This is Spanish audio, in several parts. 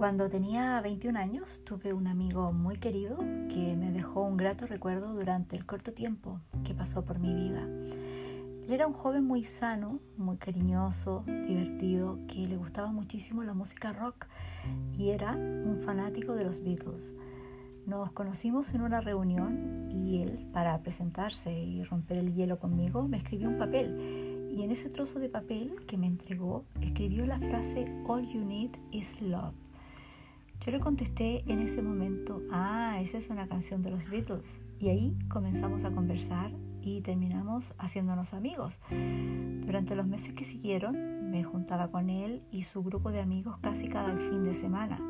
Cuando tenía 21 años tuve un amigo muy querido que me dejó un grato recuerdo durante el corto tiempo que pasó por mi vida. Él era un joven muy sano, muy cariñoso, divertido, que le gustaba muchísimo la música rock y era un fanático de los Beatles. Nos conocimos en una reunión y él, para presentarse y romper el hielo conmigo, me escribió un papel y en ese trozo de papel que me entregó escribió la frase All you need is love. Yo le contesté en ese momento, ah, esa es una canción de los Beatles. Y ahí comenzamos a conversar y terminamos haciéndonos amigos. Durante los meses que siguieron me juntaba con él y su grupo de amigos casi cada fin de semana.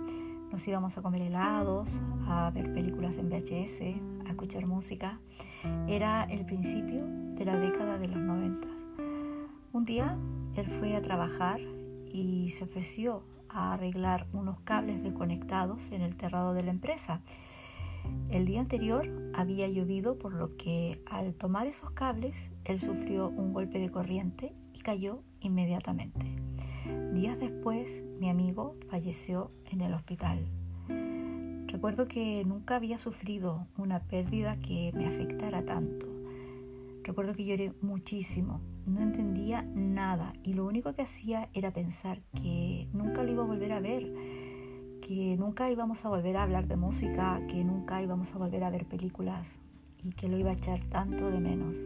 Nos íbamos a comer helados, a ver películas en VHS, a escuchar música. Era el principio de la década de los 90. Un día él fue a trabajar y se ofreció a arreglar unos cables desconectados en el terrado de la empresa. El día anterior había llovido por lo que al tomar esos cables él sufrió un golpe de corriente y cayó inmediatamente. Días después mi amigo falleció en el hospital. Recuerdo que nunca había sufrido una pérdida que me afectara tanto. Recuerdo que lloré muchísimo, no entendía nada y lo único que hacía era pensar que nunca lo iba a volver a ver, que nunca íbamos a volver a hablar de música, que nunca íbamos a volver a ver películas y que lo iba a echar tanto de menos.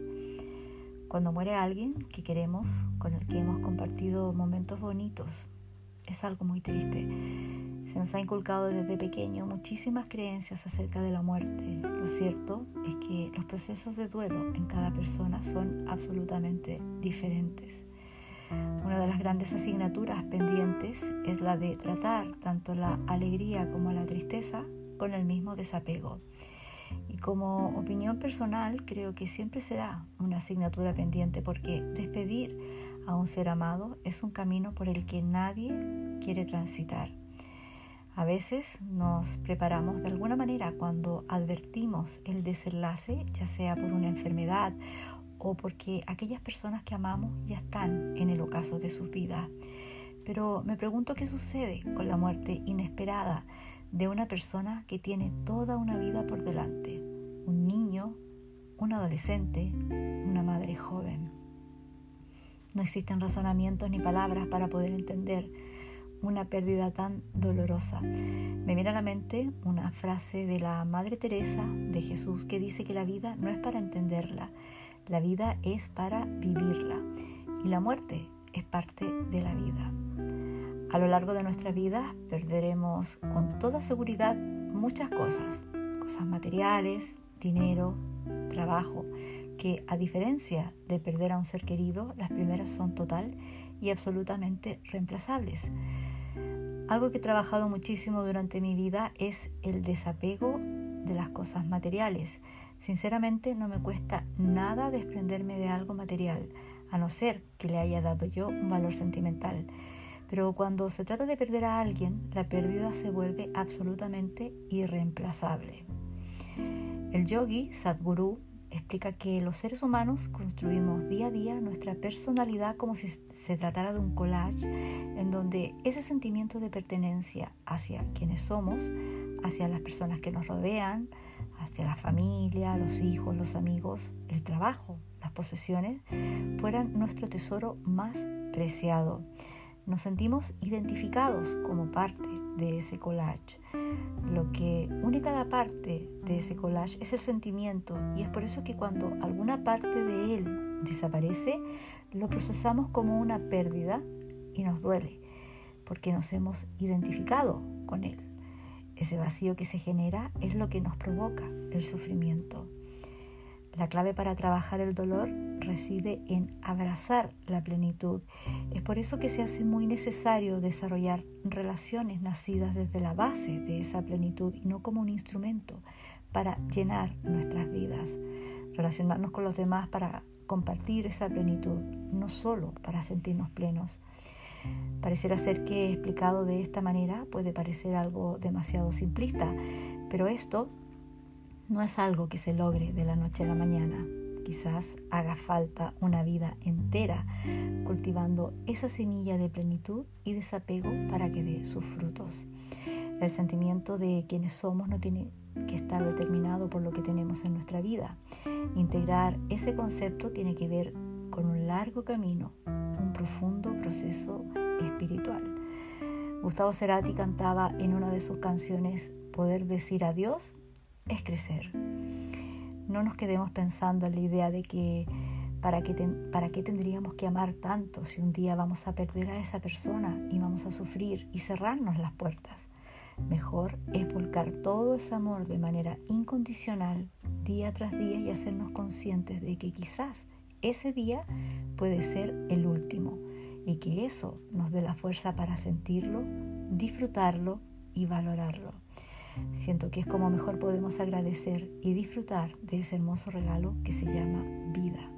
Cuando muere alguien que queremos, con el que hemos compartido momentos bonitos, es algo muy triste. Se nos ha inculcado desde pequeño muchísimas creencias acerca de la muerte. Lo cierto es que los procesos de duelo en cada persona son absolutamente diferentes. Una de las grandes asignaturas pendientes es la de tratar tanto la alegría como la tristeza con el mismo desapego. Y como opinión personal, creo que siempre será una asignatura pendiente porque despedir a un ser amado es un camino por el que nadie quiere transitar. A veces nos preparamos de alguna manera cuando advertimos el desenlace, ya sea por una enfermedad o porque aquellas personas que amamos ya están en el ocaso de sus vidas. Pero me pregunto qué sucede con la muerte inesperada de una persona que tiene toda una vida por delante, un niño, un adolescente, una madre joven. No existen razonamientos ni palabras para poder entender una pérdida tan dolorosa. Me viene a la mente una frase de la Madre Teresa de Jesús que dice que la vida no es para entenderla, la vida es para vivirla y la muerte es parte de la vida. A lo largo de nuestra vida perderemos con toda seguridad muchas cosas, cosas materiales, dinero, trabajo, que a diferencia de perder a un ser querido, las primeras son total y absolutamente reemplazables. Algo que he trabajado muchísimo durante mi vida es el desapego de las cosas materiales. Sinceramente no me cuesta nada desprenderme de algo material, a no ser que le haya dado yo un valor sentimental. Pero cuando se trata de perder a alguien, la pérdida se vuelve absolutamente irreemplazable. El yogi Sadhguru explica que los seres humanos construimos día a día nuestra personalidad como si se tratara de un collage en donde ese sentimiento de pertenencia hacia quienes somos, hacia las personas que nos rodean, hacia la familia, los hijos, los amigos, el trabajo, las posesiones, fueran nuestro tesoro más preciado. Nos sentimos identificados como parte de ese collage. Lo que une cada parte de ese collage es el sentimiento y es por eso que cuando alguna parte de él desaparece, lo procesamos como una pérdida y nos duele, porque nos hemos identificado con él. Ese vacío que se genera es lo que nos provoca el sufrimiento. La clave para trabajar el dolor reside en abrazar la plenitud. Es por eso que se hace muy necesario desarrollar relaciones nacidas desde la base de esa plenitud y no como un instrumento para llenar nuestras vidas. Relacionarnos con los demás para compartir esa plenitud, no solo para sentirnos plenos. Pareciera ser que explicado de esta manera puede parecer algo demasiado simplista, pero esto no es algo que se logre de la noche a la mañana. Quizás haga falta una vida entera cultivando esa semilla de plenitud y desapego para que dé sus frutos. El sentimiento de quienes somos no tiene que estar determinado por lo que tenemos en nuestra vida. Integrar ese concepto tiene que ver con un largo camino, un profundo proceso espiritual. Gustavo Cerati cantaba en una de sus canciones, poder decir adiós es crecer. No nos quedemos pensando en la idea de que para qué, para tendríamos que amar tanto si un día vamos a perder a esa persona y vamos a sufrir y cerrarnos las puertas. Mejor es volcar todo ese amor de manera incondicional día tras día y hacernos conscientes de que quizás ese día puede ser el último y que eso nos dé la fuerza para sentirlo, disfrutarlo y valorarlo. Siento que es como mejor podemos agradecer y disfrutar de ese hermoso regalo que se llama vida.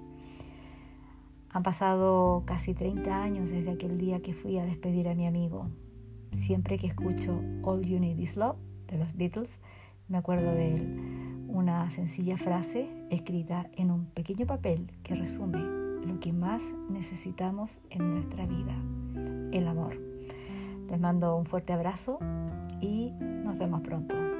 Han pasado casi 30 años desde aquel día que fui a despedir a mi amigo, Siempre que escucho All You Need Is Love de los Beatles, me acuerdo de él. Una sencilla frase escrita en un pequeño papel que resume lo que más necesitamos en nuestra vida, el amor. Les mando un fuerte abrazo y vemos pronto.